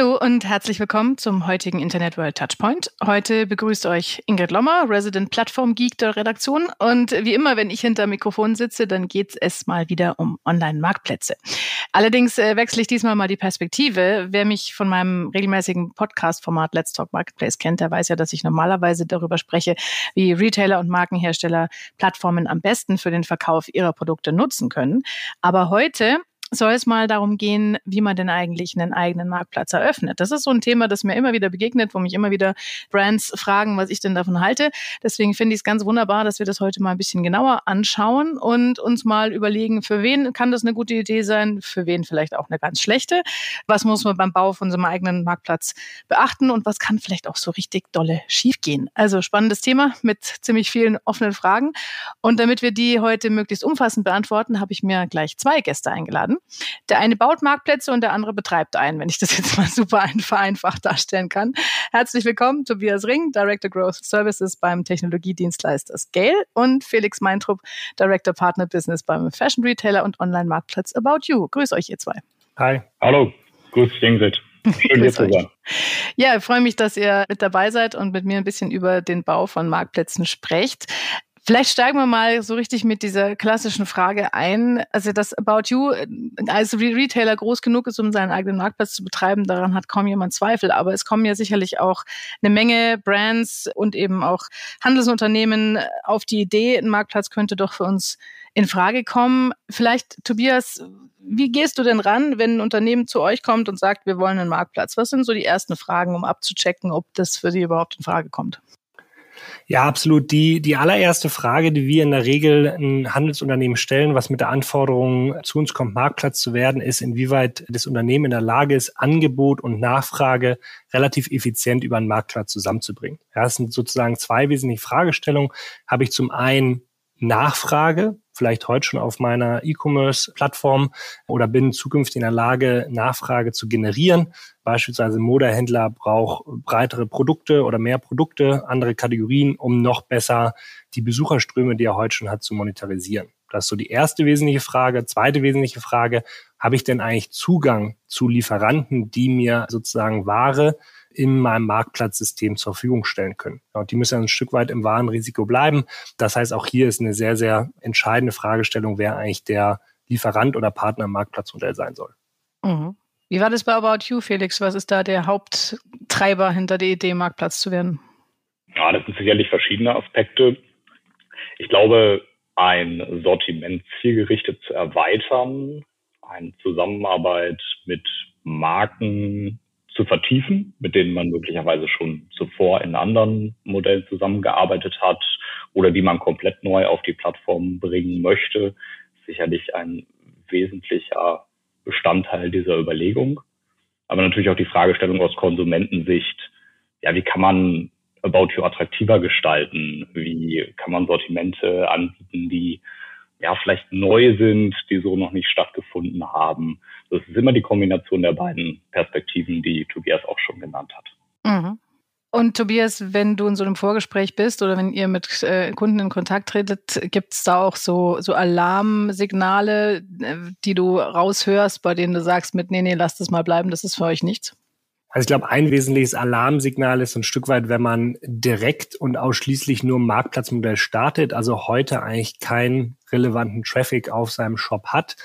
Hallo und herzlich willkommen zum heutigen Internet World Touchpoint. Heute begrüßt euch Ingrid Lommer, Resident Plattform Geek der Redaktion. Und wie immer, wenn ich hinter Mikrofon sitze, dann geht es mal wieder um Online-Marktplätze. Allerdings äh, wechsle ich diesmal mal die Perspektive. Wer mich von meinem regelmäßigen Podcast-Format Let's Talk Marketplace kennt, der weiß ja, dass ich normalerweise darüber spreche, wie Retailer und Markenhersteller Plattformen am besten für den Verkauf ihrer Produkte nutzen können. Aber heute soll es mal darum gehen, wie man denn eigentlich einen eigenen Marktplatz eröffnet. Das ist so ein Thema, das mir immer wieder begegnet, wo mich immer wieder Brands fragen, was ich denn davon halte. Deswegen finde ich es ganz wunderbar, dass wir das heute mal ein bisschen genauer anschauen und uns mal überlegen, für wen kann das eine gute Idee sein, für wen vielleicht auch eine ganz schlechte. Was muss man beim Bau von so einem eigenen Marktplatz beachten und was kann vielleicht auch so richtig dolle schiefgehen. Also spannendes Thema mit ziemlich vielen offenen Fragen. Und damit wir die heute möglichst umfassend beantworten, habe ich mir gleich zwei Gäste eingeladen. Der eine baut Marktplätze und der andere betreibt einen, wenn ich das jetzt mal super vereinfacht darstellen kann. Herzlich willkommen, Tobias Ring, Director Growth Services beim Technologiedienstleister Scale und Felix Meintrup, Director Partner Business beim Fashion Retailer und Online-Marktplatz About You. Grüß euch, ihr zwei. Hi. Hallo. Grüß dich, Ingrid. Schön, hier zu sein. Ja, ich freue mich, dass ihr mit dabei seid und mit mir ein bisschen über den Bau von Marktplätzen sprecht. Vielleicht steigen wir mal so richtig mit dieser klassischen Frage ein. Also, dass About You als Retailer groß genug ist, um seinen eigenen Marktplatz zu betreiben, daran hat kaum jemand Zweifel. Aber es kommen ja sicherlich auch eine Menge Brands und eben auch Handelsunternehmen auf die Idee, ein Marktplatz könnte doch für uns in Frage kommen. Vielleicht, Tobias, wie gehst du denn ran, wenn ein Unternehmen zu euch kommt und sagt, wir wollen einen Marktplatz? Was sind so die ersten Fragen, um abzuchecken, ob das für sie überhaupt in Frage kommt? Ja, absolut. Die, die allererste Frage, die wir in der Regel ein Handelsunternehmen stellen, was mit der Anforderung zu uns kommt, Marktplatz zu werden, ist, inwieweit das Unternehmen in der Lage ist, Angebot und Nachfrage relativ effizient über einen Marktplatz zusammenzubringen. Ja, das sind sozusagen zwei wesentliche Fragestellungen. Habe ich zum einen Nachfrage, vielleicht heute schon auf meiner E-Commerce-Plattform oder bin zukünftig in der Lage, Nachfrage zu generieren. Beispielsweise Modehändler braucht breitere Produkte oder mehr Produkte, andere Kategorien, um noch besser die Besucherströme, die er heute schon hat, zu monetarisieren. Das ist so die erste wesentliche Frage. Zweite wesentliche Frage, habe ich denn eigentlich Zugang zu Lieferanten, die mir sozusagen Ware in meinem Marktplatzsystem zur Verfügung stellen können. Und die müssen ein Stück weit im Warenrisiko bleiben. Das heißt, auch hier ist eine sehr, sehr entscheidende Fragestellung, wer eigentlich der Lieferant oder Partner im Marktplatzmodell sein soll. Mhm. Wie war das bei About You, Felix? Was ist da der Haupttreiber hinter der Idee, Marktplatz zu werden? Ja, das sind sicherlich verschiedene Aspekte. Ich glaube, ein Sortiment zielgerichtet zu erweitern, eine Zusammenarbeit mit Marken zu vertiefen, mit denen man möglicherweise schon zuvor in anderen Modellen zusammengearbeitet hat oder die man komplett neu auf die Plattform bringen möchte, sicherlich ein wesentlicher Bestandteil dieser Überlegung. Aber natürlich auch die Fragestellung aus Konsumentensicht, ja, wie kann man About You attraktiver gestalten? Wie kann man Sortimente anbieten, die ja vielleicht neu sind, die so noch nicht stattgefunden haben? Das ist immer die Kombination der beiden Perspektiven, die Tobias auch schon genannt hat. Mhm. Und Tobias, wenn du in so einem Vorgespräch bist oder wenn ihr mit äh, Kunden in Kontakt tretet, gibt es da auch so, so Alarmsignale, äh, die du raushörst, bei denen du sagst mit, nee, nee, lasst es mal bleiben, das ist für euch nichts? Also ich glaube, ein wesentliches Alarmsignal ist ein Stück weit, wenn man direkt und ausschließlich nur ein Marktplatzmodell startet, also heute eigentlich keinen relevanten Traffic auf seinem Shop hat,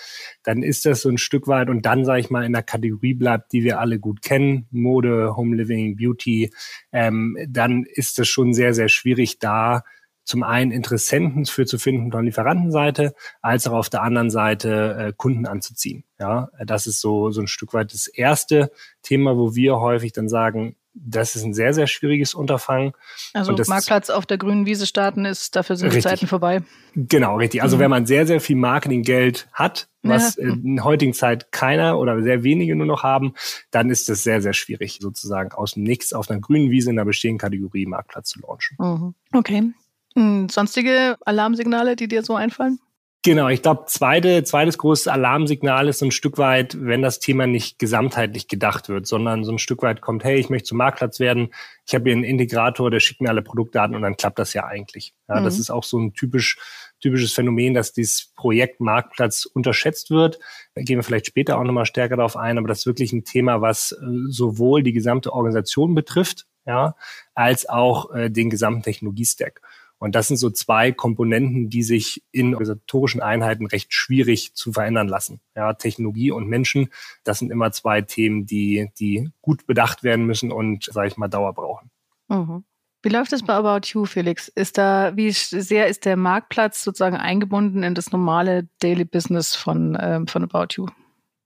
dann ist das so ein Stück weit und dann, sage ich mal, in der Kategorie bleibt, die wir alle gut kennen, Mode, Home Living, Beauty, ähm, dann ist es schon sehr, sehr schwierig da zum einen Interessenten für zu finden von Lieferantenseite, als auch auf der anderen Seite äh, Kunden anzuziehen. Ja, das ist so, so ein Stück weit das erste Thema, wo wir häufig dann sagen, das ist ein sehr, sehr schwieriges Unterfangen. Also Marktplatz auf der grünen Wiese starten ist, dafür sind richtig. die Zeiten vorbei. Genau, richtig. Also mhm. wenn man sehr, sehr viel Marketinggeld hat, was ja. in heutigen Zeit keiner oder sehr wenige nur noch haben, dann ist es sehr, sehr schwierig, sozusagen aus dem Nichts auf einer grünen Wiese in einer bestehenden Kategorie Marktplatz zu launchen. Mhm. Okay. Hm, sonstige Alarmsignale, die dir so einfallen? Genau, ich glaube, zweite, zweites großes Alarmsignal ist so ein Stück weit, wenn das Thema nicht gesamtheitlich gedacht wird, sondern so ein Stück weit kommt, hey, ich möchte zum Marktplatz werden, ich habe hier einen Integrator, der schickt mir alle Produktdaten und dann klappt das ja eigentlich. Ja, mhm. Das ist auch so ein typisch, typisches Phänomen, dass dieses Projekt Marktplatz unterschätzt wird. Da gehen wir vielleicht später auch nochmal stärker darauf ein, aber das ist wirklich ein Thema, was äh, sowohl die gesamte Organisation betrifft, ja, als auch äh, den gesamten Technologiestack. Und das sind so zwei Komponenten, die sich in organisatorischen Einheiten recht schwierig zu verändern lassen. Ja, Technologie und Menschen, das sind immer zwei Themen, die, die gut bedacht werden müssen und, sage ich mal, Dauer brauchen. Mhm. Wie läuft es bei About You, Felix? Ist da, wie sehr ist der Marktplatz sozusagen eingebunden in das normale Daily Business von, ähm, von About You?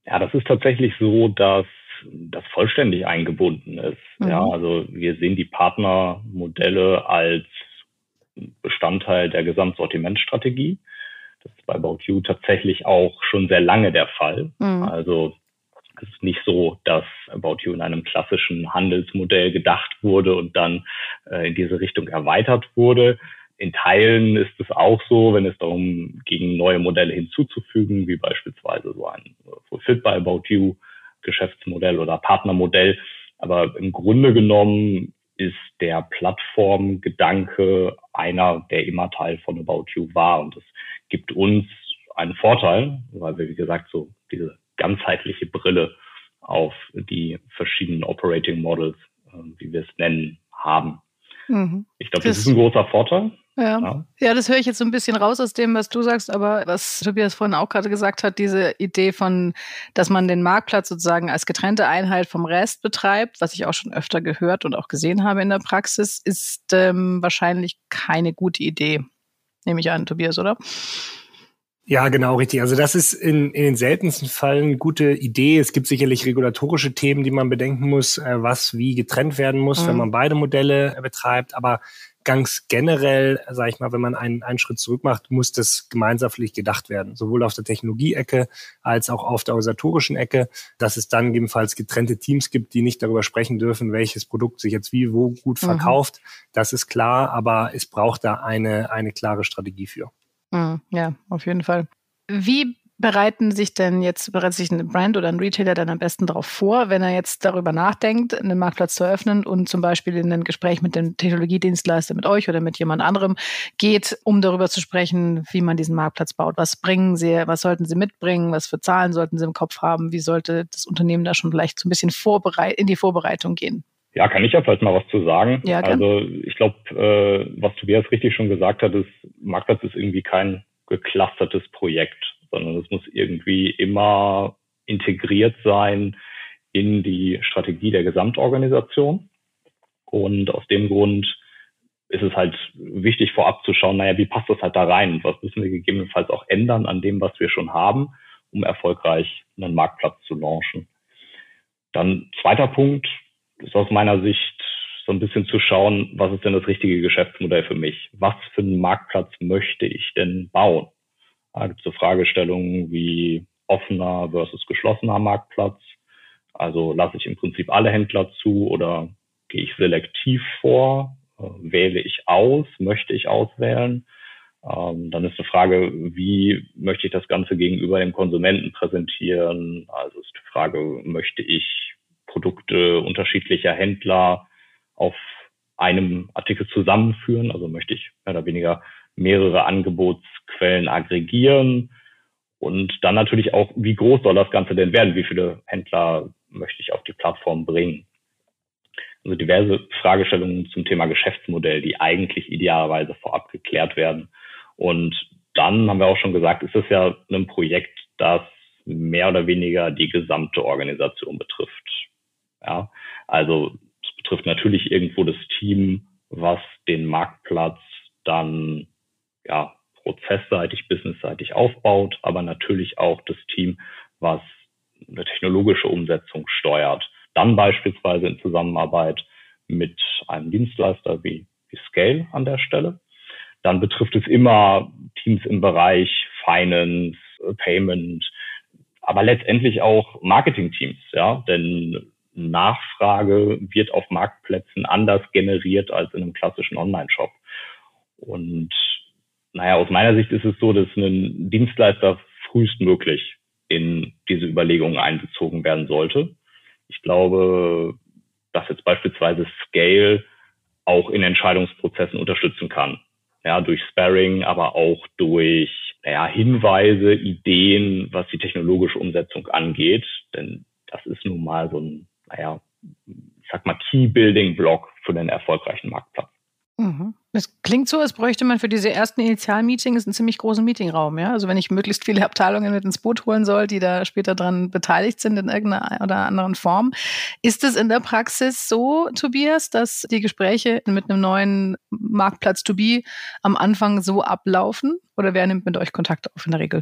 Ja, das ist tatsächlich so, dass das vollständig eingebunden ist. Mhm. Ja, also wir sehen die Partnermodelle als Bestandteil der Gesamtsortimentstrategie. Das ist bei About You tatsächlich auch schon sehr lange der Fall. Mhm. Also es ist nicht so, dass About You in einem klassischen Handelsmodell gedacht wurde und dann äh, in diese Richtung erweitert wurde. In Teilen ist es auch so, wenn es darum ging, neue Modelle hinzuzufügen, wie beispielsweise so ein Fulfilled by About You Geschäftsmodell oder Partnermodell. Aber im Grunde genommen ist der Plattformgedanke einer, der immer Teil von About You war. Und das gibt uns einen Vorteil, weil wir, wie gesagt, so diese ganzheitliche Brille auf die verschiedenen Operating Models, äh, wie wir es nennen, haben. Mhm. Ich glaube, das, das ist ein großer Vorteil. Ja. ja. ja, das höre ich jetzt so ein bisschen raus aus dem, was du sagst, aber was Tobias vorhin auch gerade gesagt hat, diese Idee von, dass man den Marktplatz sozusagen als getrennte Einheit vom Rest betreibt, was ich auch schon öfter gehört und auch gesehen habe in der Praxis, ist ähm, wahrscheinlich keine gute Idee. Nehme ich an, Tobias, oder? Ja, genau, richtig. Also das ist in, in den seltensten Fällen eine gute Idee. Es gibt sicherlich regulatorische Themen, die man bedenken muss, äh, was wie getrennt werden muss, mhm. wenn man beide Modelle äh, betreibt. Aber ganz generell, sage ich mal, wenn man einen, einen Schritt zurück macht, muss das gemeinschaftlich gedacht werden, sowohl auf der Technologie-Ecke als auch auf der organisatorischen Ecke, dass es dann gegebenenfalls getrennte Teams gibt, die nicht darüber sprechen dürfen, welches Produkt sich jetzt wie wo gut mhm. verkauft. Mhm. Das ist klar, aber es braucht da eine, eine klare Strategie für. Mhm, ja, auf jeden Fall. Wie bereiten sich denn jetzt, bereitet sich ein Brand oder ein Retailer dann am besten darauf vor, wenn er jetzt darüber nachdenkt, einen Marktplatz zu eröffnen und zum Beispiel in ein Gespräch mit dem Technologiedienstleister, mit euch oder mit jemand anderem geht, um darüber zu sprechen, wie man diesen Marktplatz baut. Was bringen Sie, was sollten Sie mitbringen, was für Zahlen sollten Sie im Kopf haben, wie sollte das Unternehmen da schon vielleicht so ein bisschen vorbereit in die Vorbereitung gehen? Ja, kann ich ja vielleicht mal was zu sagen. Ja, also ich glaube, äh, was Tobias richtig schon gesagt hat, ist, Marktplatz ist irgendwie kein geclustertes Projekt, sondern es muss irgendwie immer integriert sein in die Strategie der Gesamtorganisation. Und aus dem Grund ist es halt wichtig vorab zu schauen, naja, wie passt das halt da rein? Was müssen wir gegebenenfalls auch ändern an dem, was wir schon haben, um erfolgreich einen Marktplatz zu launchen? Dann zweiter Punkt, ist aus meiner Sicht so ein bisschen zu schauen, was ist denn das richtige Geschäftsmodell für mich? Was für einen Marktplatz möchte ich denn bauen? Da gibt es so Fragestellungen wie offener versus geschlossener Marktplatz. Also lasse ich im Prinzip alle Händler zu oder gehe ich selektiv vor? Äh, wähle ich aus? Möchte ich auswählen? Ähm, dann ist die Frage, wie möchte ich das Ganze gegenüber dem Konsumenten präsentieren? Also ist die Frage, möchte ich Produkte unterschiedlicher Händler auf einem Artikel zusammenführen. Also möchte ich mehr oder weniger mehrere Angebotsquellen aggregieren. Und dann natürlich auch, wie groß soll das Ganze denn werden? Wie viele Händler möchte ich auf die Plattform bringen? Also diverse Fragestellungen zum Thema Geschäftsmodell, die eigentlich idealerweise vorab geklärt werden. Und dann haben wir auch schon gesagt, ist es ja ein Projekt, das mehr oder weniger die gesamte Organisation betrifft. Ja, also es betrifft natürlich irgendwo das Team, was den Marktplatz dann ja prozessseitig, businessseitig aufbaut, aber natürlich auch das Team, was eine technologische Umsetzung steuert. Dann beispielsweise in Zusammenarbeit mit einem Dienstleister wie, wie Scale an der Stelle. Dann betrifft es immer Teams im Bereich Finance, Payment, aber letztendlich auch Marketing-Teams, ja, denn Nachfrage wird auf Marktplätzen anders generiert als in einem klassischen Online-Shop. Und naja, aus meiner Sicht ist es so, dass ein Dienstleister frühestmöglich in diese Überlegungen einbezogen werden sollte. Ich glaube, dass jetzt beispielsweise Scale auch in Entscheidungsprozessen unterstützen kann. Ja, durch Sparring, aber auch durch naja, Hinweise, Ideen, was die technologische Umsetzung angeht. Denn das ist nun mal so ein, naja, ich sag mal, Key-Building-Block für den erfolgreichen Marktplatz. Mhm. Es klingt so, als bräuchte man für diese ersten Initialmeetings einen ziemlich großen Meetingraum, ja. Also wenn ich möglichst viele Abteilungen mit ins Boot holen soll, die da später dran beteiligt sind in irgendeiner oder anderen Form. Ist es in der Praxis so, Tobias, dass die Gespräche mit einem neuen Marktplatz to be am Anfang so ablaufen? Oder wer nimmt mit euch Kontakt auf in der Regel?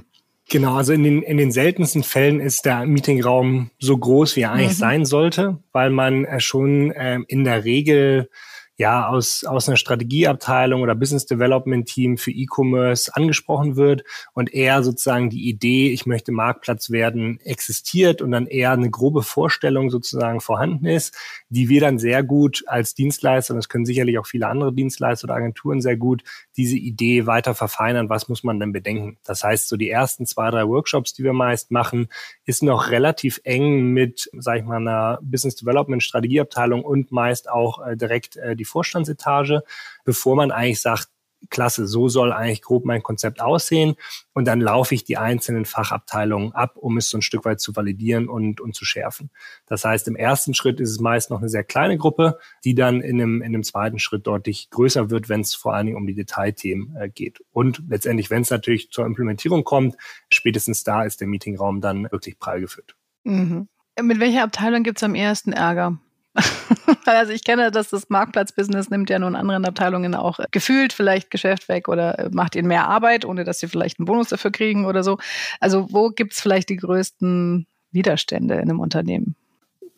Genau, also in den, in den seltensten Fällen ist der Meetingraum so groß, wie er eigentlich mhm. sein sollte, weil man äh, schon äh, in der Regel ja aus, aus einer Strategieabteilung oder Business Development Team für E-Commerce angesprochen wird und eher sozusagen die Idee, ich möchte Marktplatz werden, existiert und dann eher eine grobe Vorstellung sozusagen vorhanden ist, die wir dann sehr gut als Dienstleister, und das können sicherlich auch viele andere Dienstleister oder Agenturen sehr gut, diese Idee weiter verfeinern, was muss man denn bedenken. Das heißt, so die ersten zwei, drei Workshops, die wir meist machen, ist noch relativ eng mit, sag ich mal, einer Business Development Strategieabteilung und meist auch äh, direkt äh, die Vorstandsetage, bevor man eigentlich sagt, klasse, so soll eigentlich grob mein Konzept aussehen. Und dann laufe ich die einzelnen Fachabteilungen ab, um es so ein Stück weit zu validieren und, und zu schärfen. Das heißt, im ersten Schritt ist es meist noch eine sehr kleine Gruppe, die dann in einem, in einem zweiten Schritt deutlich größer wird, wenn es vor allen Dingen um die Detailthemen äh, geht. Und letztendlich, wenn es natürlich zur Implementierung kommt, spätestens da ist der Meetingraum dann wirklich prall gefüllt. Mhm. Mit welcher Abteilung gibt es am ersten Ärger? also ich kenne, dass das Marktplatzbusiness nimmt ja nun anderen Abteilungen auch gefühlt vielleicht Geschäft weg oder macht ihnen mehr Arbeit, ohne dass sie vielleicht einen Bonus dafür kriegen oder so. Also wo gibt es vielleicht die größten Widerstände in einem Unternehmen?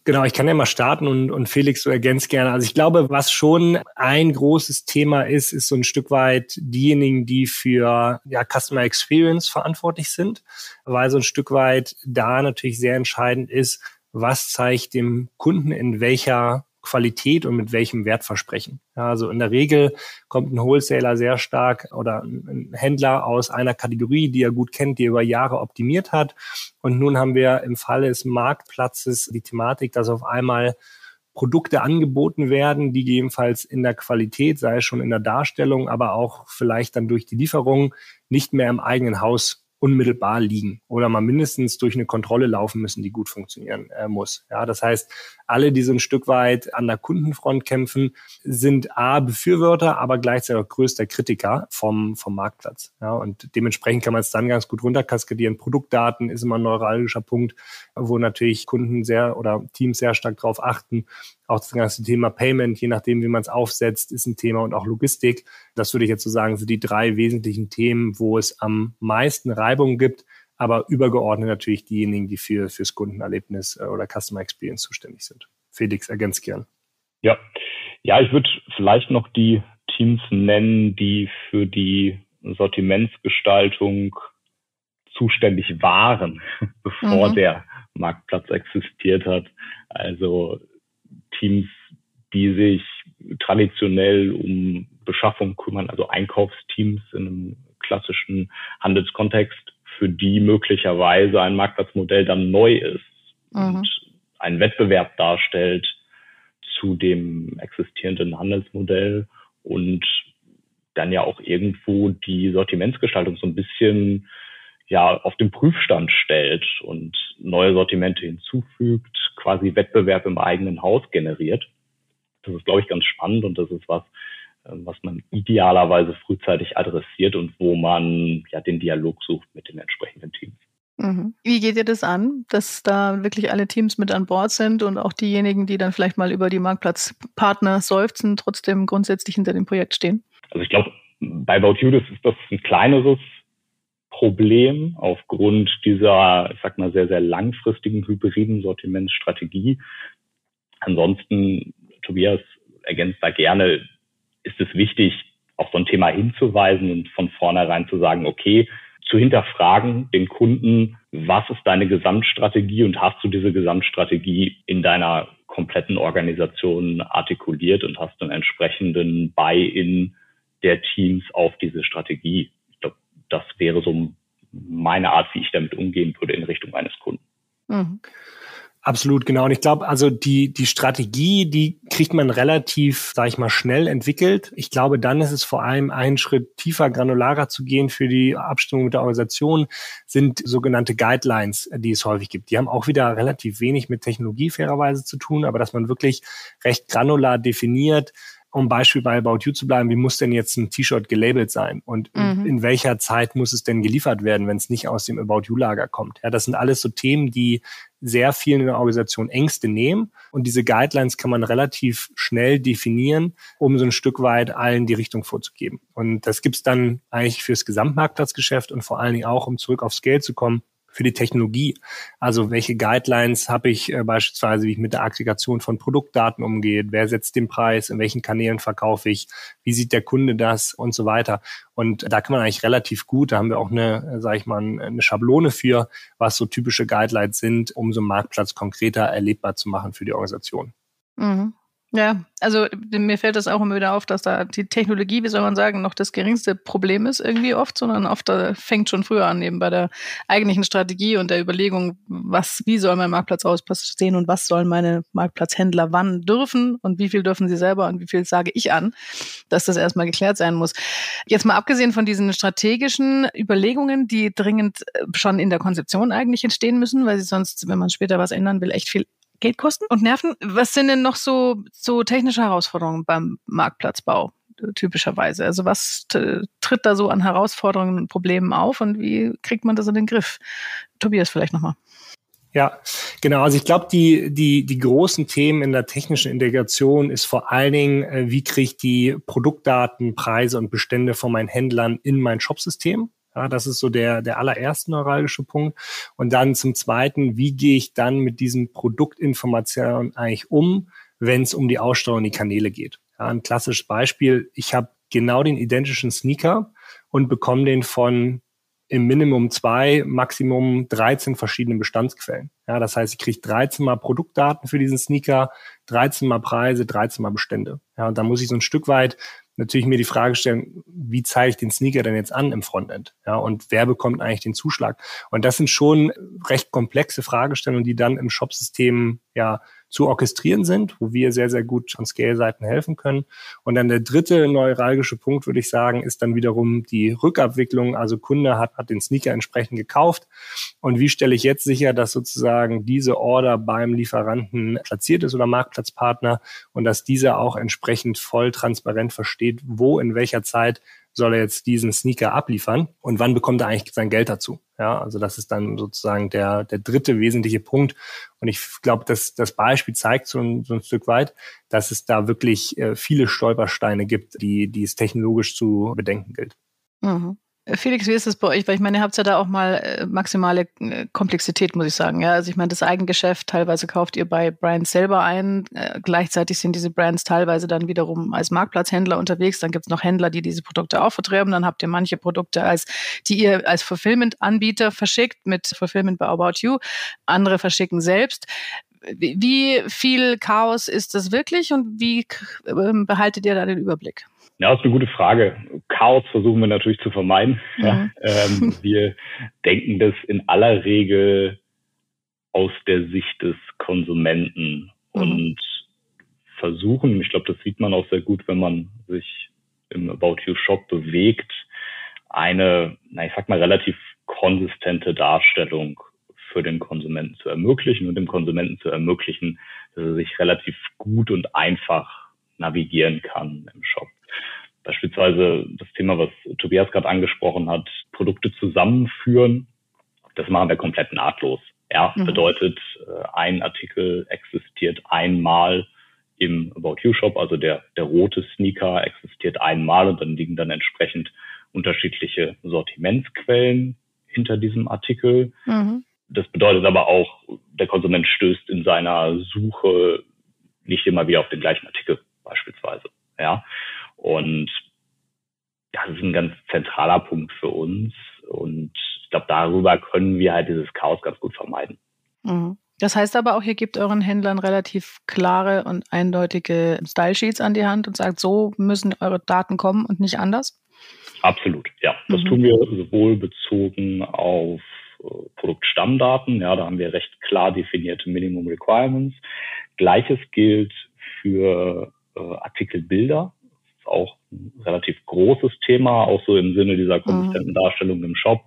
Genau, ich kann ja mal starten und, und Felix, du ergänzt gerne. Also ich glaube, was schon ein großes Thema ist, ist so ein Stück weit diejenigen, die für ja, Customer Experience verantwortlich sind, weil so ein Stück weit da natürlich sehr entscheidend ist, was zeigt dem Kunden in welcher Qualität und mit welchem Wertversprechen. Ja, also in der Regel kommt ein Wholesaler sehr stark oder ein Händler aus einer Kategorie, die er gut kennt, die er über Jahre optimiert hat. Und nun haben wir im Falle des Marktplatzes die Thematik, dass auf einmal Produkte angeboten werden, die gegebenenfalls in der Qualität, sei es schon in der Darstellung, aber auch vielleicht dann durch die Lieferung nicht mehr im eigenen Haus unmittelbar liegen oder mal mindestens durch eine Kontrolle laufen müssen, die gut funktionieren äh, muss. Ja, das heißt, alle, die so ein Stück weit an der Kundenfront kämpfen, sind A, Befürworter, aber gleichzeitig auch größter Kritiker vom, vom Marktplatz. Ja, und dementsprechend kann man es dann ganz gut runterkaskadieren. Produktdaten ist immer ein neuralgischer Punkt, wo natürlich Kunden sehr oder Teams sehr stark darauf achten, auch das ganze Thema Payment, je nachdem, wie man es aufsetzt, ist ein Thema und auch Logistik. Das würde ich jetzt so sagen, sind die drei wesentlichen Themen, wo es am meisten Reibung gibt, aber übergeordnet natürlich diejenigen, die für fürs Kundenerlebnis äh, oder Customer Experience zuständig sind. Felix, ergänzt gern. Ja, ja, ich würde vielleicht noch die Teams nennen, die für die Sortimentsgestaltung zuständig waren, bevor mhm. der Marktplatz existiert hat. Also Teams, die sich traditionell um Beschaffung kümmern, also Einkaufsteams in einem klassischen Handelskontext, für die möglicherweise ein Marktplatzmodell dann neu ist mhm. und einen Wettbewerb darstellt zu dem existierenden Handelsmodell und dann ja auch irgendwo die Sortimentsgestaltung so ein bisschen ja auf den Prüfstand stellt und neue Sortimente hinzufügt, quasi Wettbewerb im eigenen Haus generiert. Das ist, glaube ich, ganz spannend und das ist was, ähm, was man idealerweise frühzeitig adressiert und wo man ja den Dialog sucht mit den entsprechenden Teams. Mhm. Wie geht ihr das an, dass da wirklich alle Teams mit an Bord sind und auch diejenigen, die dann vielleicht mal über die Marktplatzpartner seufzen, trotzdem grundsätzlich hinter dem Projekt stehen? Also ich glaube, bei About You, das ist das ein kleineres Problem aufgrund dieser, ich sag mal, sehr, sehr langfristigen hybriden Sortimentsstrategie. Ansonsten, Tobias ergänzt da gerne, ist es wichtig, auf so ein Thema hinzuweisen und von vornherein zu sagen, okay, zu hinterfragen, den Kunden, was ist deine Gesamtstrategie und hast du diese Gesamtstrategie in deiner kompletten Organisation artikuliert und hast einen entsprechenden Buy-in der Teams auf diese Strategie das wäre so meine Art, wie ich damit umgehen würde in Richtung eines Kunden. Mhm. Absolut, genau. Und ich glaube, also die, die Strategie, die kriegt man relativ, sage ich mal, schnell entwickelt. Ich glaube, dann ist es vor allem einen Schritt tiefer, granularer zu gehen für die Abstimmung mit der Organisation, sind sogenannte Guidelines, die es häufig gibt. Die haben auch wieder relativ wenig mit Technologie fairerweise zu tun, aber dass man wirklich recht granular definiert, um Beispiel bei About You zu bleiben, wie muss denn jetzt ein T-Shirt gelabelt sein und mhm. in, welcher Zeit muss es denn geliefert werden, wenn es nicht aus dem About You-Lager kommt? Ja, das sind alles so Themen, die sehr vielen in der Organisation Ängste nehmen und diese Guidelines kann man relativ schnell definieren, um so ein Stück weit allen die Richtung vorzugeben. Und das gibt's dann eigentlich fürs Gesamtmarktplatzgeschäft und vor allen Dingen auch, um zurück aufs Geld zu kommen, für die Technologie. Also welche Guidelines habe ich äh, beispielsweise, wie ich mit der Aggregation von Produktdaten umgehe, wer setzt den Preis, in welchen Kanälen verkaufe ich, wie sieht der Kunde das und so weiter. Und da kann man eigentlich relativ gut, da haben wir auch eine, äh, sage ich mal, eine Schablone für, was so typische Guidelines sind, um so einen Marktplatz konkreter erlebbar zu machen für die Organisation. Mhm. Ja, also mir fällt das auch immer wieder auf, dass da die Technologie, wie soll man sagen, noch das geringste Problem ist irgendwie oft, sondern oft da fängt schon früher an, eben bei der eigentlichen Strategie und der Überlegung, was, wie soll mein Marktplatz aussehen und was sollen meine Marktplatzhändler wann dürfen und wie viel dürfen sie selber und wie viel sage ich an, dass das erstmal geklärt sein muss. Jetzt mal abgesehen von diesen strategischen Überlegungen, die dringend äh, schon in der Konzeption eigentlich entstehen müssen, weil sie sonst, wenn man später was ändern will, echt viel Geld kosten und Nerven. Was sind denn noch so, so technische Herausforderungen beim Marktplatzbau? typischerweise? Also was tritt da so an Herausforderungen und Problemen auf und wie kriegt man das in den Griff? Tobias vielleicht nochmal. Ja, genau. Also ich glaube, die, die, die großen Themen in der technischen Integration ist vor allen Dingen, äh, wie kriege ich die Produktdaten, Preise und Bestände von meinen Händlern in mein Shopsystem? Ja, das ist so der, der allererste neuralgische Punkt. Und dann zum zweiten, wie gehe ich dann mit diesen Produktinformationen eigentlich um, wenn es um die Aussteuerung die Kanäle geht? Ja, ein klassisches Beispiel, ich habe genau den identischen Sneaker und bekomme den von im Minimum zwei, Maximum 13 verschiedenen Bestandsquellen. Ja, das heißt, ich kriege 13 mal Produktdaten für diesen Sneaker, 13 mal Preise, 13 mal Bestände. Ja, und da muss ich so ein Stück weit natürlich mir die Frage stellen, wie zeige ich den Sneaker denn jetzt an im Frontend? Ja, und wer bekommt eigentlich den Zuschlag? Und das sind schon recht komplexe Fragestellungen, die dann im Shopsystem ja zu orchestrieren sind, wo wir sehr, sehr gut an Scale-Seiten helfen können. Und dann der dritte neuralgische Punkt, würde ich sagen, ist dann wiederum die Rückabwicklung. Also Kunde hat, hat den Sneaker entsprechend gekauft. Und wie stelle ich jetzt sicher, dass sozusagen diese Order beim Lieferanten platziert ist oder Marktplatzpartner und dass dieser auch entsprechend voll transparent versteht, wo in welcher Zeit soll er jetzt diesen Sneaker abliefern und wann bekommt er eigentlich sein Geld dazu? Ja, also das ist dann sozusagen der, der dritte wesentliche Punkt. Und ich glaube, dass das Beispiel zeigt so ein, so ein Stück weit, dass es da wirklich äh, viele Stolpersteine gibt, die, die es technologisch zu bedenken gilt. Mhm. Felix, wie ist es bei euch? Weil ich meine, ihr habt ja da auch mal äh, maximale äh, Komplexität, muss ich sagen. Ja, also ich meine, das Eigengeschäft, teilweise kauft ihr bei Brands selber ein. Äh, gleichzeitig sind diese Brands teilweise dann wiederum als Marktplatzhändler unterwegs. Dann gibt es noch Händler, die diese Produkte auch vertreiben. Dann habt ihr manche Produkte, als, die ihr als Fulfillment-Anbieter verschickt mit Fulfillment by About You. Andere verschicken selbst. Wie viel Chaos ist das wirklich und wie ähm, behaltet ihr da den Überblick? Ja, ist eine gute Frage. Chaos versuchen wir natürlich zu vermeiden. Ja. Ähm, wir denken das in aller Regel aus der Sicht des Konsumenten mhm. und versuchen, ich glaube, das sieht man auch sehr gut, wenn man sich im About You Shop bewegt, eine, na, ich sag mal, relativ konsistente Darstellung für den Konsumenten zu ermöglichen und dem Konsumenten zu ermöglichen, dass er sich relativ gut und einfach navigieren kann im Shop. Beispielsweise das Thema, was Tobias gerade angesprochen hat, Produkte zusammenführen, das machen wir komplett nahtlos. Ja, mhm. bedeutet, äh, ein Artikel existiert einmal im About You Shop, also der, der rote Sneaker existiert einmal und dann liegen dann entsprechend unterschiedliche Sortimentsquellen hinter diesem Artikel. Mhm. Das bedeutet aber auch, der Konsument stößt in seiner Suche nicht immer wieder auf den gleichen Artikel beispielsweise. Ja, und das ist ein ganz zentraler Punkt für uns. Und ich glaube, darüber können wir halt dieses Chaos ganz gut vermeiden. Mhm. Das heißt aber auch, ihr gebt euren Händlern relativ klare und eindeutige Style Sheets an die Hand und sagt, so müssen eure Daten kommen und nicht anders? Absolut, ja. Das mhm. tun wir sowohl bezogen auf äh, Produktstammdaten, ja, da haben wir recht klar definierte Minimum Requirements. Gleiches gilt für äh, Artikelbilder, auch ein relativ großes Thema, auch so im Sinne dieser konsistenten mhm. Darstellung im Shop.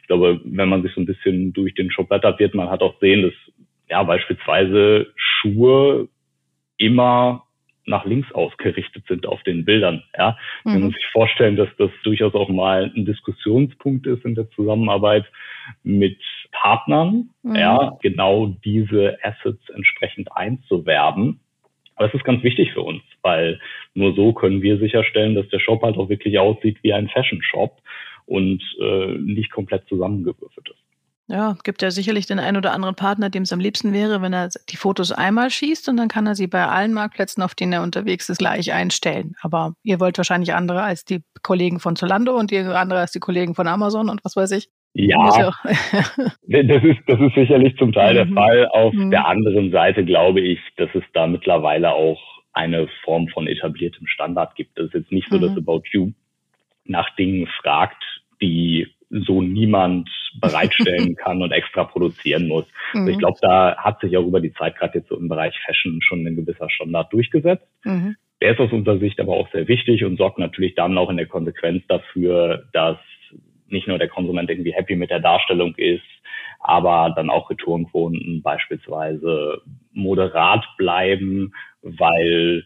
Ich glaube, wenn man sich so ein bisschen durch den Shop blättert, wird man halt auch sehen, dass ja beispielsweise Schuhe immer nach links ausgerichtet sind auf den Bildern. Ja, mhm. man muss sich vorstellen, dass das durchaus auch mal ein Diskussionspunkt ist in der Zusammenarbeit mit Partnern, mhm. ja, genau diese Assets entsprechend einzuwerben. Aber das ist ganz wichtig für uns, weil nur so können wir sicherstellen, dass der Shop halt auch wirklich aussieht wie ein Fashion Shop und äh, nicht komplett zusammengewürfelt ist. Ja, gibt ja sicherlich den einen oder anderen Partner, dem es am liebsten wäre, wenn er die Fotos einmal schießt und dann kann er sie bei allen Marktplätzen, auf denen er unterwegs ist, gleich einstellen. Aber ihr wollt wahrscheinlich andere als die Kollegen von Zolando und ihr andere als die Kollegen von Amazon und was weiß ich. Ja, das ist, das ist sicherlich zum Teil der mhm. Fall. Auf mhm. der anderen Seite glaube ich, dass es da mittlerweile auch eine Form von etabliertem Standard gibt. Es ist jetzt nicht so, dass mhm. About You nach Dingen fragt, die so niemand bereitstellen kann und extra produzieren muss. Mhm. Also ich mhm. glaube, da hat sich auch über die Zeit gerade jetzt so im Bereich Fashion schon ein gewisser Standard durchgesetzt. Mhm. Der ist aus unserer Sicht aber auch sehr wichtig und sorgt natürlich dann auch in der Konsequenz dafür, dass nicht nur der Konsument irgendwie happy mit der Darstellung ist, aber dann auch Retourenquoten beispielsweise moderat bleiben, weil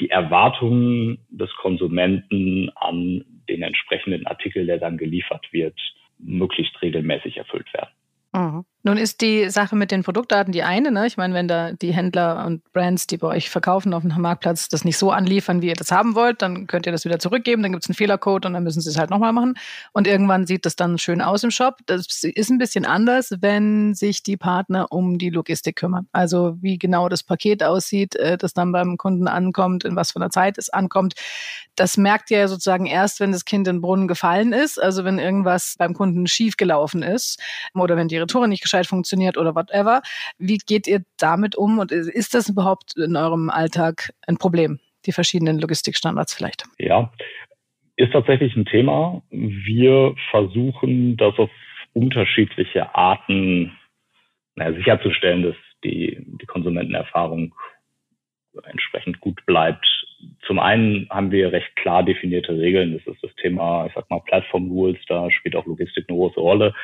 die Erwartungen des Konsumenten an den entsprechenden Artikel, der dann geliefert wird, möglichst regelmäßig erfüllt werden. Mhm. Nun ist die Sache mit den Produktdaten die eine. Ne? Ich meine, wenn da die Händler und Brands, die bei euch verkaufen auf dem Marktplatz, das nicht so anliefern, wie ihr das haben wollt, dann könnt ihr das wieder zurückgeben, dann gibt es einen Fehlercode und dann müssen sie es halt nochmal machen. Und irgendwann sieht das dann schön aus im Shop. Das ist ein bisschen anders, wenn sich die Partner um die Logistik kümmern. Also wie genau das Paket aussieht, äh, das dann beim Kunden ankommt, in was für einer Zeit es ankommt. Das merkt ihr ja sozusagen erst, wenn das Kind in den Brunnen gefallen ist, also wenn irgendwas beim Kunden schief gelaufen ist oder wenn die Retour nicht gescheit funktioniert oder whatever. Wie geht ihr damit um und ist das überhaupt in eurem Alltag ein Problem, die verschiedenen Logistikstandards vielleicht? Ja, ist tatsächlich ein Thema. Wir versuchen, das auf unterschiedliche Arten naja, sicherzustellen, dass die, die Konsumentenerfahrung entsprechend gut bleibt. Zum einen haben wir recht klar definierte Regeln. Das ist das Thema, ich sag mal, Platform Rules. Da spielt auch Logistik eine große Rolle.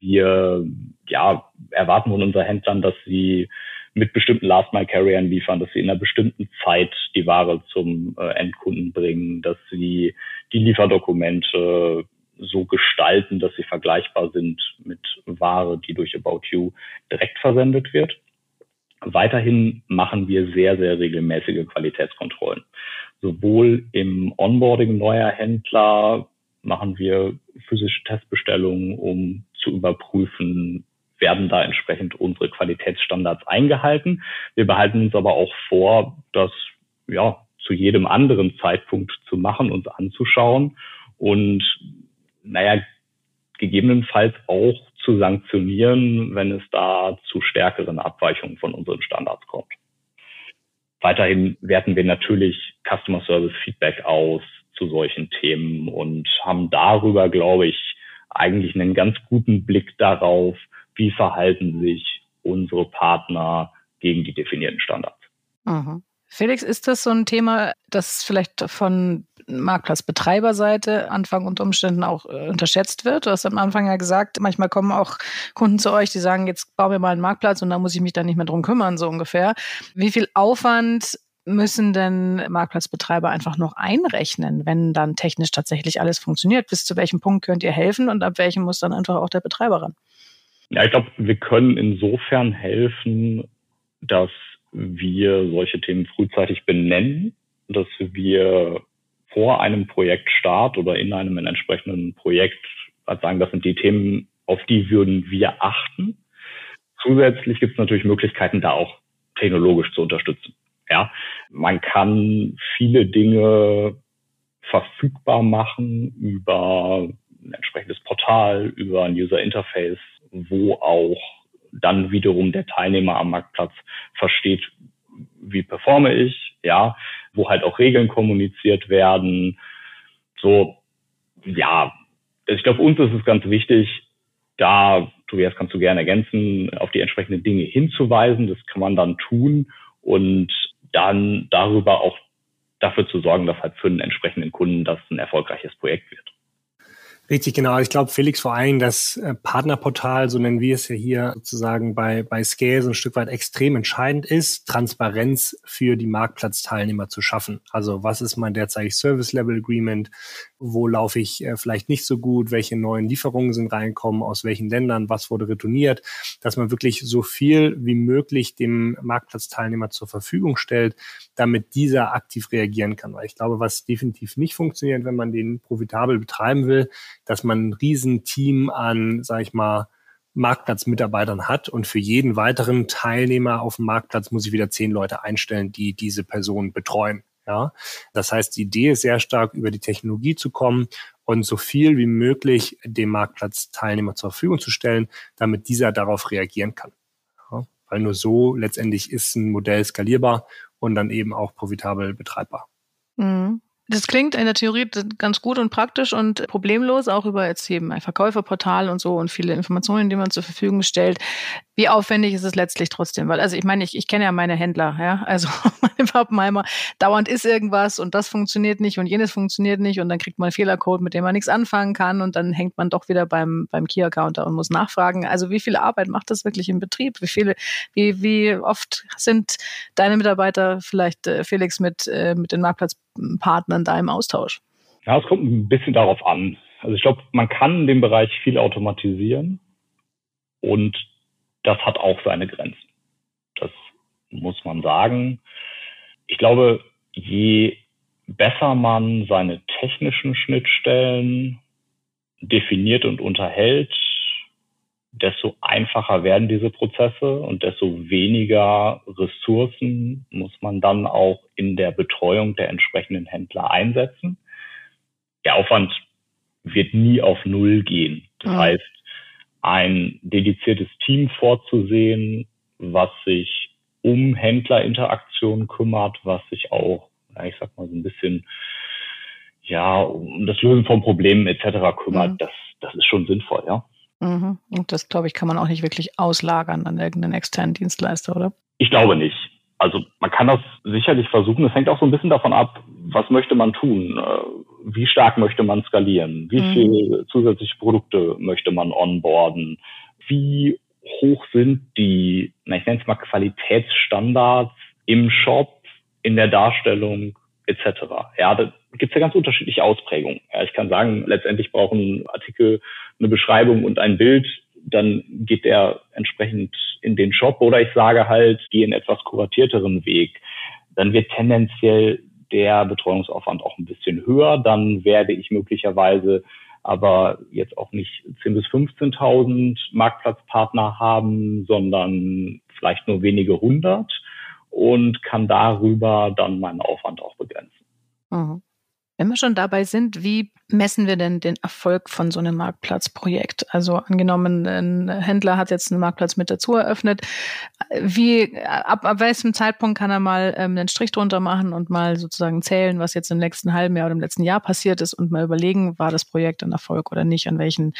Wir ja, erwarten von unseren Händlern, dass sie mit bestimmten Last-Mile-Carriern liefern, dass sie in einer bestimmten Zeit die Ware zum äh, Endkunden bringen, dass sie die Lieferdokumente so gestalten, dass sie vergleichbar sind mit Ware, die durch About You direkt versendet wird. Weiterhin machen wir sehr, sehr regelmäßige Qualitätskontrollen. Sowohl im Onboarding neuer Händler machen wir physische Testbestellungen, um zu überprüfen, werden da entsprechend unsere Qualitätsstandards eingehalten. Wir behalten uns aber auch vor, das ja zu jedem anderen Zeitpunkt zu machen, uns anzuschauen und naja, gegebenenfalls auch zu sanktionieren, wenn es da zu stärkeren Abweichungen von unseren Standards kommt. Weiterhin werten wir natürlich Customer Service Feedback aus zu solchen Themen und haben darüber, glaube ich, eigentlich einen ganz guten Blick darauf, wie verhalten sich unsere Partner gegen die definierten Standards. Mhm. Felix, ist das so ein Thema, das vielleicht von Marktplatzbetreiberseite Anfang unter Umständen auch äh, unterschätzt wird? Du hast am Anfang ja gesagt, manchmal kommen auch Kunden zu euch, die sagen, jetzt bauen wir mal einen Marktplatz und da muss ich mich dann nicht mehr drum kümmern, so ungefähr. Wie viel Aufwand müssen denn Marktplatzbetreiber einfach noch einrechnen, wenn dann technisch tatsächlich alles funktioniert? Bis zu welchem Punkt könnt ihr helfen und ab welchem muss dann einfach auch der Betreiber ran? Ja, ich glaube, wir können insofern helfen, dass wir solche Themen frühzeitig benennen, dass wir vor einem Projektstart oder in einem entsprechenden Projekt sagen, das sind die Themen, auf die würden wir achten. Zusätzlich gibt es natürlich Möglichkeiten, da auch technologisch zu unterstützen. Ja, man kann viele Dinge verfügbar machen über ein entsprechendes Portal, über ein User Interface, wo auch dann wiederum der Teilnehmer am Marktplatz versteht, wie performe ich, ja, wo halt auch Regeln kommuniziert werden. So, ja, ich glaube, uns ist es ganz wichtig, da, Tobias, kannst du gerne ergänzen, auf die entsprechenden Dinge hinzuweisen. Das kann man dann tun und dann darüber auch dafür zu sorgen, dass halt für einen entsprechenden Kunden das ein erfolgreiches Projekt wird. Richtig, genau. Ich glaube, Felix, vor allem das äh, Partnerportal, so nennen wir es ja hier sozusagen bei, bei Scale, so ein Stück weit extrem entscheidend ist, Transparenz für die Marktplatzteilnehmer zu schaffen. Also was ist mein derzeitig Service Level Agreement? Wo laufe ich äh, vielleicht nicht so gut? Welche neuen Lieferungen sind reinkommen? Aus welchen Ländern? Was wurde retourniert? Dass man wirklich so viel wie möglich dem Marktplatzteilnehmer zur Verfügung stellt, damit dieser aktiv reagieren kann. Weil ich glaube, was definitiv nicht funktioniert, wenn man den profitabel betreiben will, dass man ein Riesenteam an, sag ich mal, Marktplatzmitarbeitern hat und für jeden weiteren Teilnehmer auf dem Marktplatz muss ich wieder zehn Leute einstellen, die diese Person betreuen. Ja, das heißt, die Idee ist sehr stark über die Technologie zu kommen und so viel wie möglich dem Marktplatzteilnehmer zur Verfügung zu stellen, damit dieser darauf reagieren kann. Ja, weil nur so letztendlich ist ein Modell skalierbar und dann eben auch profitabel betreibbar. Mhm. Das klingt in der Theorie ganz gut und praktisch und problemlos, auch über jetzt eben ein Verkäuferportal und so und viele Informationen, die man zur Verfügung stellt. Wie aufwendig ist es letztlich trotzdem? Weil, also ich meine, ich, ich kenne ja meine Händler, ja, also meine Pappenheimer, dauernd ist irgendwas und das funktioniert nicht und jenes funktioniert nicht und dann kriegt man einen Fehlercode, mit dem man nichts anfangen kann und dann hängt man doch wieder beim, beim Key-Accounter und muss nachfragen. Also wie viel Arbeit macht das wirklich im Betrieb? Wie viele, wie, wie oft sind deine Mitarbeiter vielleicht, äh, Felix, mit, äh, mit den Marktplatz Partnern da im Austausch? Ja, es kommt ein bisschen darauf an. Also ich glaube, man kann in dem Bereich viel automatisieren und das hat auch seine Grenzen. Das muss man sagen. Ich glaube, je besser man seine technischen Schnittstellen definiert und unterhält, desto einfacher werden diese Prozesse und desto weniger Ressourcen muss man dann auch in der Betreuung der entsprechenden Händler einsetzen. Der Aufwand wird nie auf Null gehen. Das mhm. heißt, ein dediziertes Team vorzusehen, was sich um Händlerinteraktion kümmert, was sich auch, ich sag mal so ein bisschen, ja, um das Lösen von Problemen etc. kümmert, mhm. das, das ist schon sinnvoll, ja. Mhm. Und das, glaube ich, kann man auch nicht wirklich auslagern an irgendeinen externen Dienstleister, oder? Ich glaube nicht. Also man kann das sicherlich versuchen. Es hängt auch so ein bisschen davon ab, was möchte man tun, äh, wie stark möchte man skalieren, wie mhm. viele zusätzliche Produkte möchte man onboarden, wie hoch sind die, na, ich nenne es mal Qualitätsstandards im Shop, in der Darstellung etc. Ja, da gibt es ja ganz unterschiedliche Ausprägungen. Ja, ich kann sagen, letztendlich brauchen Artikel eine Beschreibung und ein Bild, dann geht der entsprechend in den Shop oder ich sage halt, gehe einen etwas kuratierteren Weg. Dann wird tendenziell der Betreuungsaufwand auch ein bisschen höher. Dann werde ich möglicherweise aber jetzt auch nicht 10.000 bis 15.000 Marktplatzpartner haben, sondern vielleicht nur wenige hundert und kann darüber dann meinen Aufwand auch begrenzen. Mhm. Wenn wir schon dabei sind, wie messen wir denn den Erfolg von so einem Marktplatzprojekt? Also angenommen, ein Händler hat jetzt einen Marktplatz mit dazu eröffnet. Wie, ab, ab welchem Zeitpunkt kann er mal ähm, einen Strich drunter machen und mal sozusagen zählen, was jetzt im letzten halben Jahr oder im letzten Jahr passiert ist und mal überlegen, war das Projekt ein Erfolg oder nicht? An welchen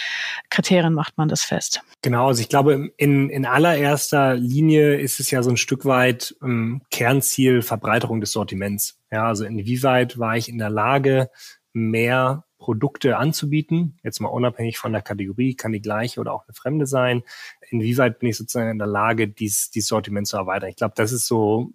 Kriterien macht man das fest? Genau, also ich glaube, in, in allererster Linie ist es ja so ein Stück weit ähm, Kernziel Verbreiterung des Sortiments. Ja, also inwieweit war ich in der Lage, mehr Produkte anzubieten, jetzt mal unabhängig von der Kategorie, kann die gleiche oder auch eine fremde sein. Inwieweit bin ich sozusagen in der Lage, dieses, dieses Sortiment zu erweitern? Ich glaube, das ist so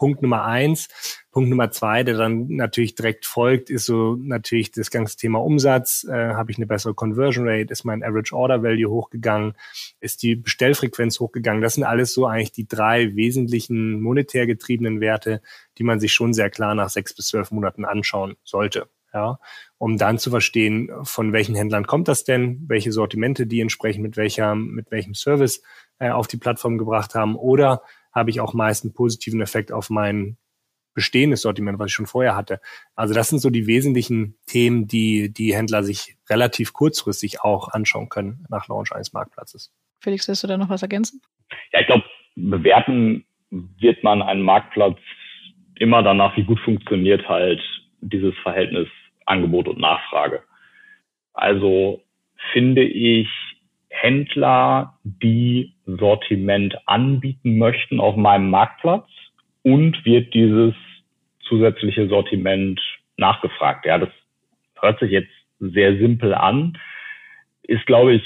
Punkt Nummer eins. Punkt Nummer zwei, der dann natürlich direkt folgt, ist so natürlich das ganze Thema Umsatz. Äh, Habe ich eine bessere Conversion Rate? Ist mein Average Order Value hochgegangen? Ist die Bestellfrequenz hochgegangen? Das sind alles so eigentlich die drei wesentlichen monetär getriebenen Werte, die man sich schon sehr klar nach sechs bis zwölf Monaten anschauen sollte ja, um dann zu verstehen, von welchen Händlern kommt das denn, welche Sortimente die entsprechend mit welcher, mit welchem Service äh, auf die Plattform gebracht haben, oder habe ich auch meist einen positiven Effekt auf mein bestehendes Sortiment, was ich schon vorher hatte. Also das sind so die wesentlichen Themen, die die Händler sich relativ kurzfristig auch anschauen können nach Launch eines Marktplatzes. Felix, willst du da noch was ergänzen? Ja, ich glaube, bewerten wird man einen Marktplatz immer danach, wie gut funktioniert halt dieses Verhältnis Angebot und Nachfrage. Also finde ich Händler, die Sortiment anbieten möchten auf meinem Marktplatz und wird dieses zusätzliche Sortiment nachgefragt. Ja, das hört sich jetzt sehr simpel an, ist, glaube ich,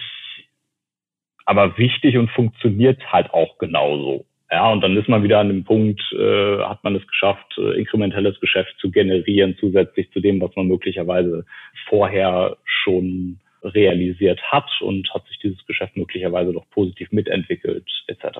aber wichtig und funktioniert halt auch genauso. Ja, und dann ist man wieder an dem Punkt, äh, hat man es geschafft, äh, inkrementelles Geschäft zu generieren, zusätzlich zu dem, was man möglicherweise vorher schon realisiert hat und hat sich dieses Geschäft möglicherweise doch positiv mitentwickelt, etc.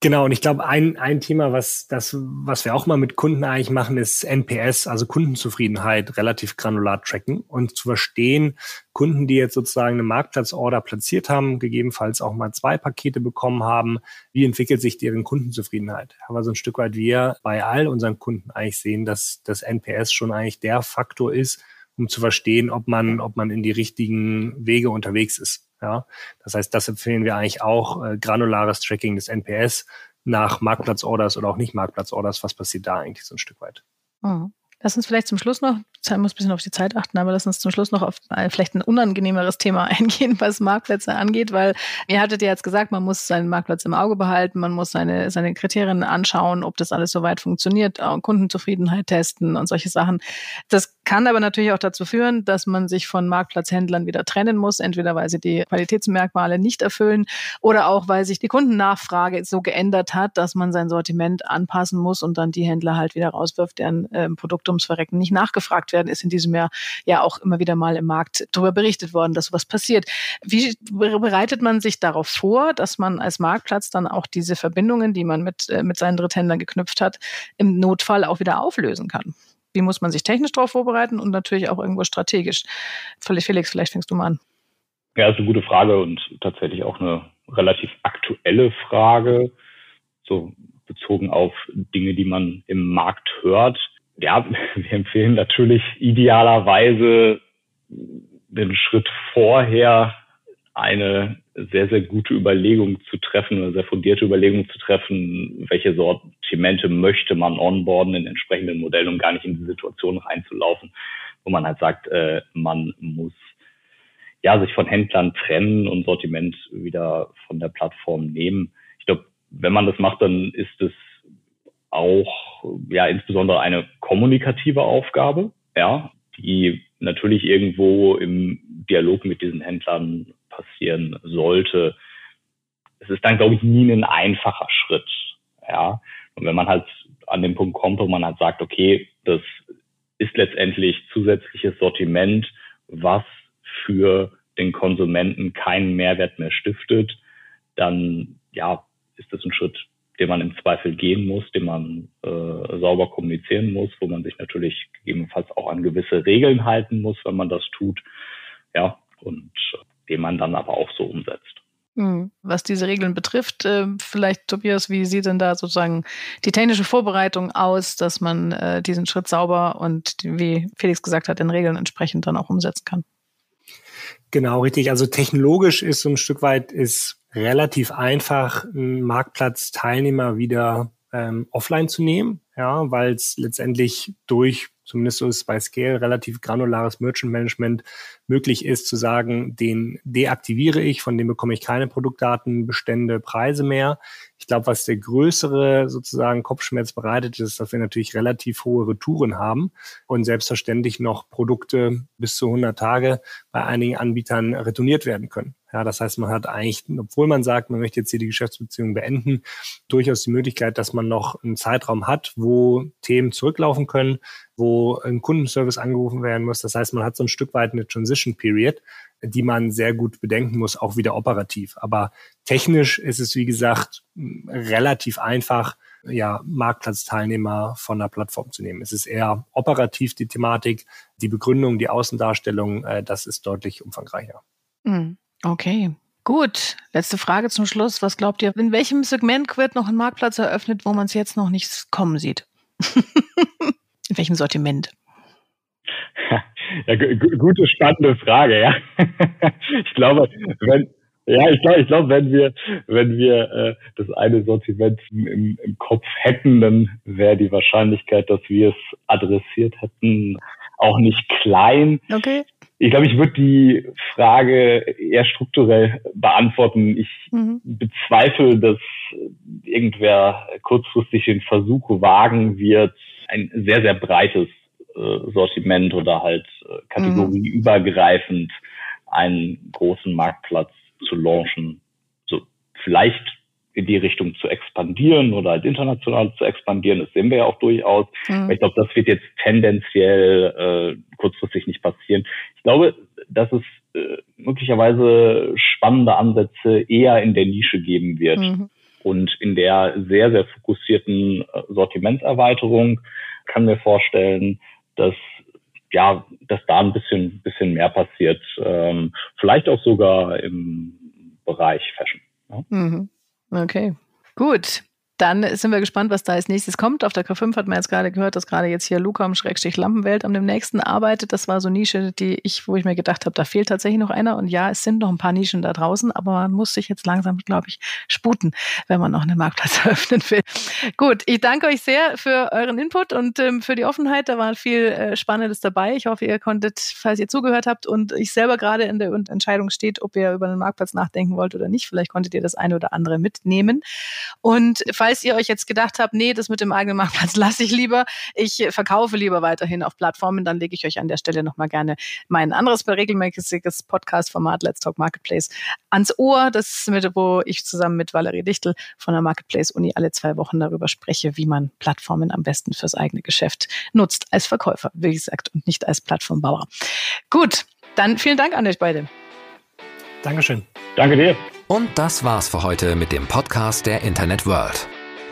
Genau, und ich glaube, ein, ein Thema, was, das, was wir auch mal mit Kunden eigentlich machen, ist NPS, also Kundenzufriedenheit relativ granular tracken und zu verstehen, Kunden, die jetzt sozusagen eine Marktplatzorder platziert haben, gegebenenfalls auch mal zwei Pakete bekommen haben, wie entwickelt sich deren Kundenzufriedenheit? Haben wir so ein Stück weit wir bei all unseren Kunden eigentlich sehen, dass das NPS schon eigentlich der Faktor ist, um zu verstehen, ob man, ob man in die richtigen Wege unterwegs ist. Ja, das heißt, das empfehlen wir eigentlich auch äh, granulares Tracking des NPS nach Marktplatzorders oder auch nicht Marktplatzorders. Was passiert da eigentlich so ein Stück weit? Mhm. Lass uns vielleicht zum Schluss noch, ich muss ein bisschen auf die Zeit achten, aber lass uns zum Schluss noch auf ein, vielleicht ein unangenehmeres Thema eingehen, was Marktplätze angeht, weil ihr hattet ja jetzt gesagt, man muss seinen Marktplatz im Auge behalten, man muss seine, seine Kriterien anschauen, ob das alles soweit funktioniert, Kundenzufriedenheit testen und solche Sachen. Das kann aber natürlich auch dazu führen, dass man sich von Marktplatzhändlern wieder trennen muss, entweder weil sie die Qualitätsmerkmale nicht erfüllen oder auch weil sich die Kundennachfrage so geändert hat, dass man sein Sortiment anpassen muss und dann die Händler halt wieder rauswirft, deren äh, Produkte ums Verrecken nicht nachgefragt werden, ist in diesem Jahr ja auch immer wieder mal im Markt darüber berichtet worden, dass sowas passiert. Wie bereitet man sich darauf vor, dass man als Marktplatz dann auch diese Verbindungen, die man mit, äh, mit seinen Dritthändlern geknüpft hat, im Notfall auch wieder auflösen kann? Wie muss man sich technisch darauf vorbereiten und natürlich auch irgendwo strategisch? Felix, vielleicht fängst du mal an. Ja, ist eine gute Frage und tatsächlich auch eine relativ aktuelle Frage, so bezogen auf Dinge, die man im Markt hört ja, wir empfehlen natürlich idealerweise den Schritt vorher eine sehr, sehr gute Überlegung zu treffen, eine sehr fundierte Überlegung zu treffen, welche Sortimente möchte man onboarden in entsprechenden Modellen, um gar nicht in die Situation reinzulaufen, wo man halt sagt, äh, man muss ja sich von Händlern trennen und Sortiment wieder von der Plattform nehmen. Ich glaube, wenn man das macht, dann ist es auch ja insbesondere eine kommunikative Aufgabe, ja, die natürlich irgendwo im Dialog mit diesen Händlern passieren sollte. Es ist dann, glaube ich, nie ein einfacher Schritt, ja. Und wenn man halt an den Punkt kommt, wo man halt sagt, okay, das ist letztendlich zusätzliches Sortiment, was für den Konsumenten keinen Mehrwert mehr stiftet, dann ja, ist das ein Schritt, den man im Zweifel gehen muss, den man äh, sauber kommunizieren muss, wo man sich natürlich gegebenenfalls auch an gewisse Regeln halten muss, wenn man das tut. Ja, und äh, den man dann aber auch so umsetzt. Hm. Was diese Regeln betrifft, äh, vielleicht Tobias, wie sieht denn da sozusagen die technische Vorbereitung aus, dass man äh, diesen Schritt sauber und wie Felix gesagt hat, den Regeln entsprechend dann auch umsetzen kann? Genau, richtig. Also technologisch ist so ein Stück weit ist relativ einfach, einen Marktplatzteilnehmer wieder ähm, offline zu nehmen, ja, weil es letztendlich durch zumindest so ist es bei Scale, relativ granulares Merchant Management möglich ist, zu sagen, den deaktiviere ich, von dem bekomme ich keine Produktdaten, Bestände, Preise mehr. Ich glaube, was der größere sozusagen Kopfschmerz bereitet, ist, dass wir natürlich relativ hohe Retouren haben und selbstverständlich noch Produkte bis zu 100 Tage bei einigen Anbietern retourniert werden können. Ja, das heißt, man hat eigentlich, obwohl man sagt, man möchte jetzt hier die Geschäftsbeziehung beenden, durchaus die Möglichkeit, dass man noch einen Zeitraum hat, wo Themen zurücklaufen können, wo ein Kundenservice angerufen werden muss. Das heißt, man hat so ein Stück weit eine Transition Period, die man sehr gut bedenken muss, auch wieder operativ. Aber technisch ist es, wie gesagt, relativ einfach, ja, Marktplatzteilnehmer von der Plattform zu nehmen. Es ist eher operativ die Thematik, die Begründung, die Außendarstellung, äh, das ist deutlich umfangreicher. Mhm. Okay. Gut, letzte Frage zum Schluss. Was glaubt ihr, in welchem Segment wird noch ein Marktplatz eröffnet, wo man es jetzt noch nicht kommen sieht? in welchem Sortiment? Ja, gute, spannende Frage, ja. ich glaube, wenn, ja, ich glaube, ich glaube, wenn wir, wenn wir äh, das eine Sortiment im, im Kopf hätten, dann wäre die Wahrscheinlichkeit, dass wir es adressiert hätten, auch nicht klein. Okay. Ich glaube, ich würde die Frage eher strukturell beantworten. Ich mhm. bezweifle, dass irgendwer kurzfristig den Versuch wagen wird, ein sehr, sehr breites äh, Sortiment oder halt äh, kategorieübergreifend einen großen Marktplatz zu launchen. So vielleicht in die Richtung zu expandieren oder halt international zu expandieren. Das sehen wir ja auch durchaus. Mhm. Ich glaube, das wird jetzt tendenziell äh, kurzfristig nicht passieren. Ich glaube, dass es äh, möglicherweise spannende Ansätze eher in der Nische geben wird. Mhm. Und in der sehr, sehr fokussierten äh, Sortimentserweiterung kann mir vorstellen, dass ja, dass da ein bisschen, bisschen mehr passiert. Ähm, vielleicht auch sogar im Bereich Fashion. Ja? Mhm. Okay, gut. Dann sind wir gespannt, was da als nächstes kommt. Auf der K5 hat man jetzt gerade gehört, dass gerade jetzt hier Luca im Schrägstrich Lampenwelt dem nächsten arbeitet. Das war so Nische, die ich, wo ich mir gedacht habe, da fehlt tatsächlich noch einer. Und ja, es sind noch ein paar Nischen da draußen, aber man muss sich jetzt langsam, glaube ich, sputen, wenn man noch einen Marktplatz eröffnen will. Gut, ich danke euch sehr für euren Input und ähm, für die Offenheit. Da war viel äh, Spannendes dabei. Ich hoffe, ihr konntet, falls ihr zugehört habt und ich selber gerade in der Entscheidung steht, ob ihr über einen Marktplatz nachdenken wollt oder nicht, vielleicht konntet ihr das eine oder andere mitnehmen. Und falls falls ihr euch jetzt gedacht habt, nee, das mit dem eigenen Marktplatz lasse ich lieber, ich verkaufe lieber weiterhin auf Plattformen, dann lege ich euch an der Stelle nochmal gerne mein anderes regelmäßiges Podcast-Format Let's Talk Marketplace ans Ohr, das mit, wo ich zusammen mit Valerie Dichtel von der Marketplace Uni alle zwei Wochen darüber spreche, wie man Plattformen am besten fürs eigene Geschäft nutzt, als Verkäufer, wie gesagt, und nicht als Plattformbauer. Gut, dann vielen Dank an euch beide. Dankeschön. Danke dir. Und das war's für heute mit dem Podcast der Internet World.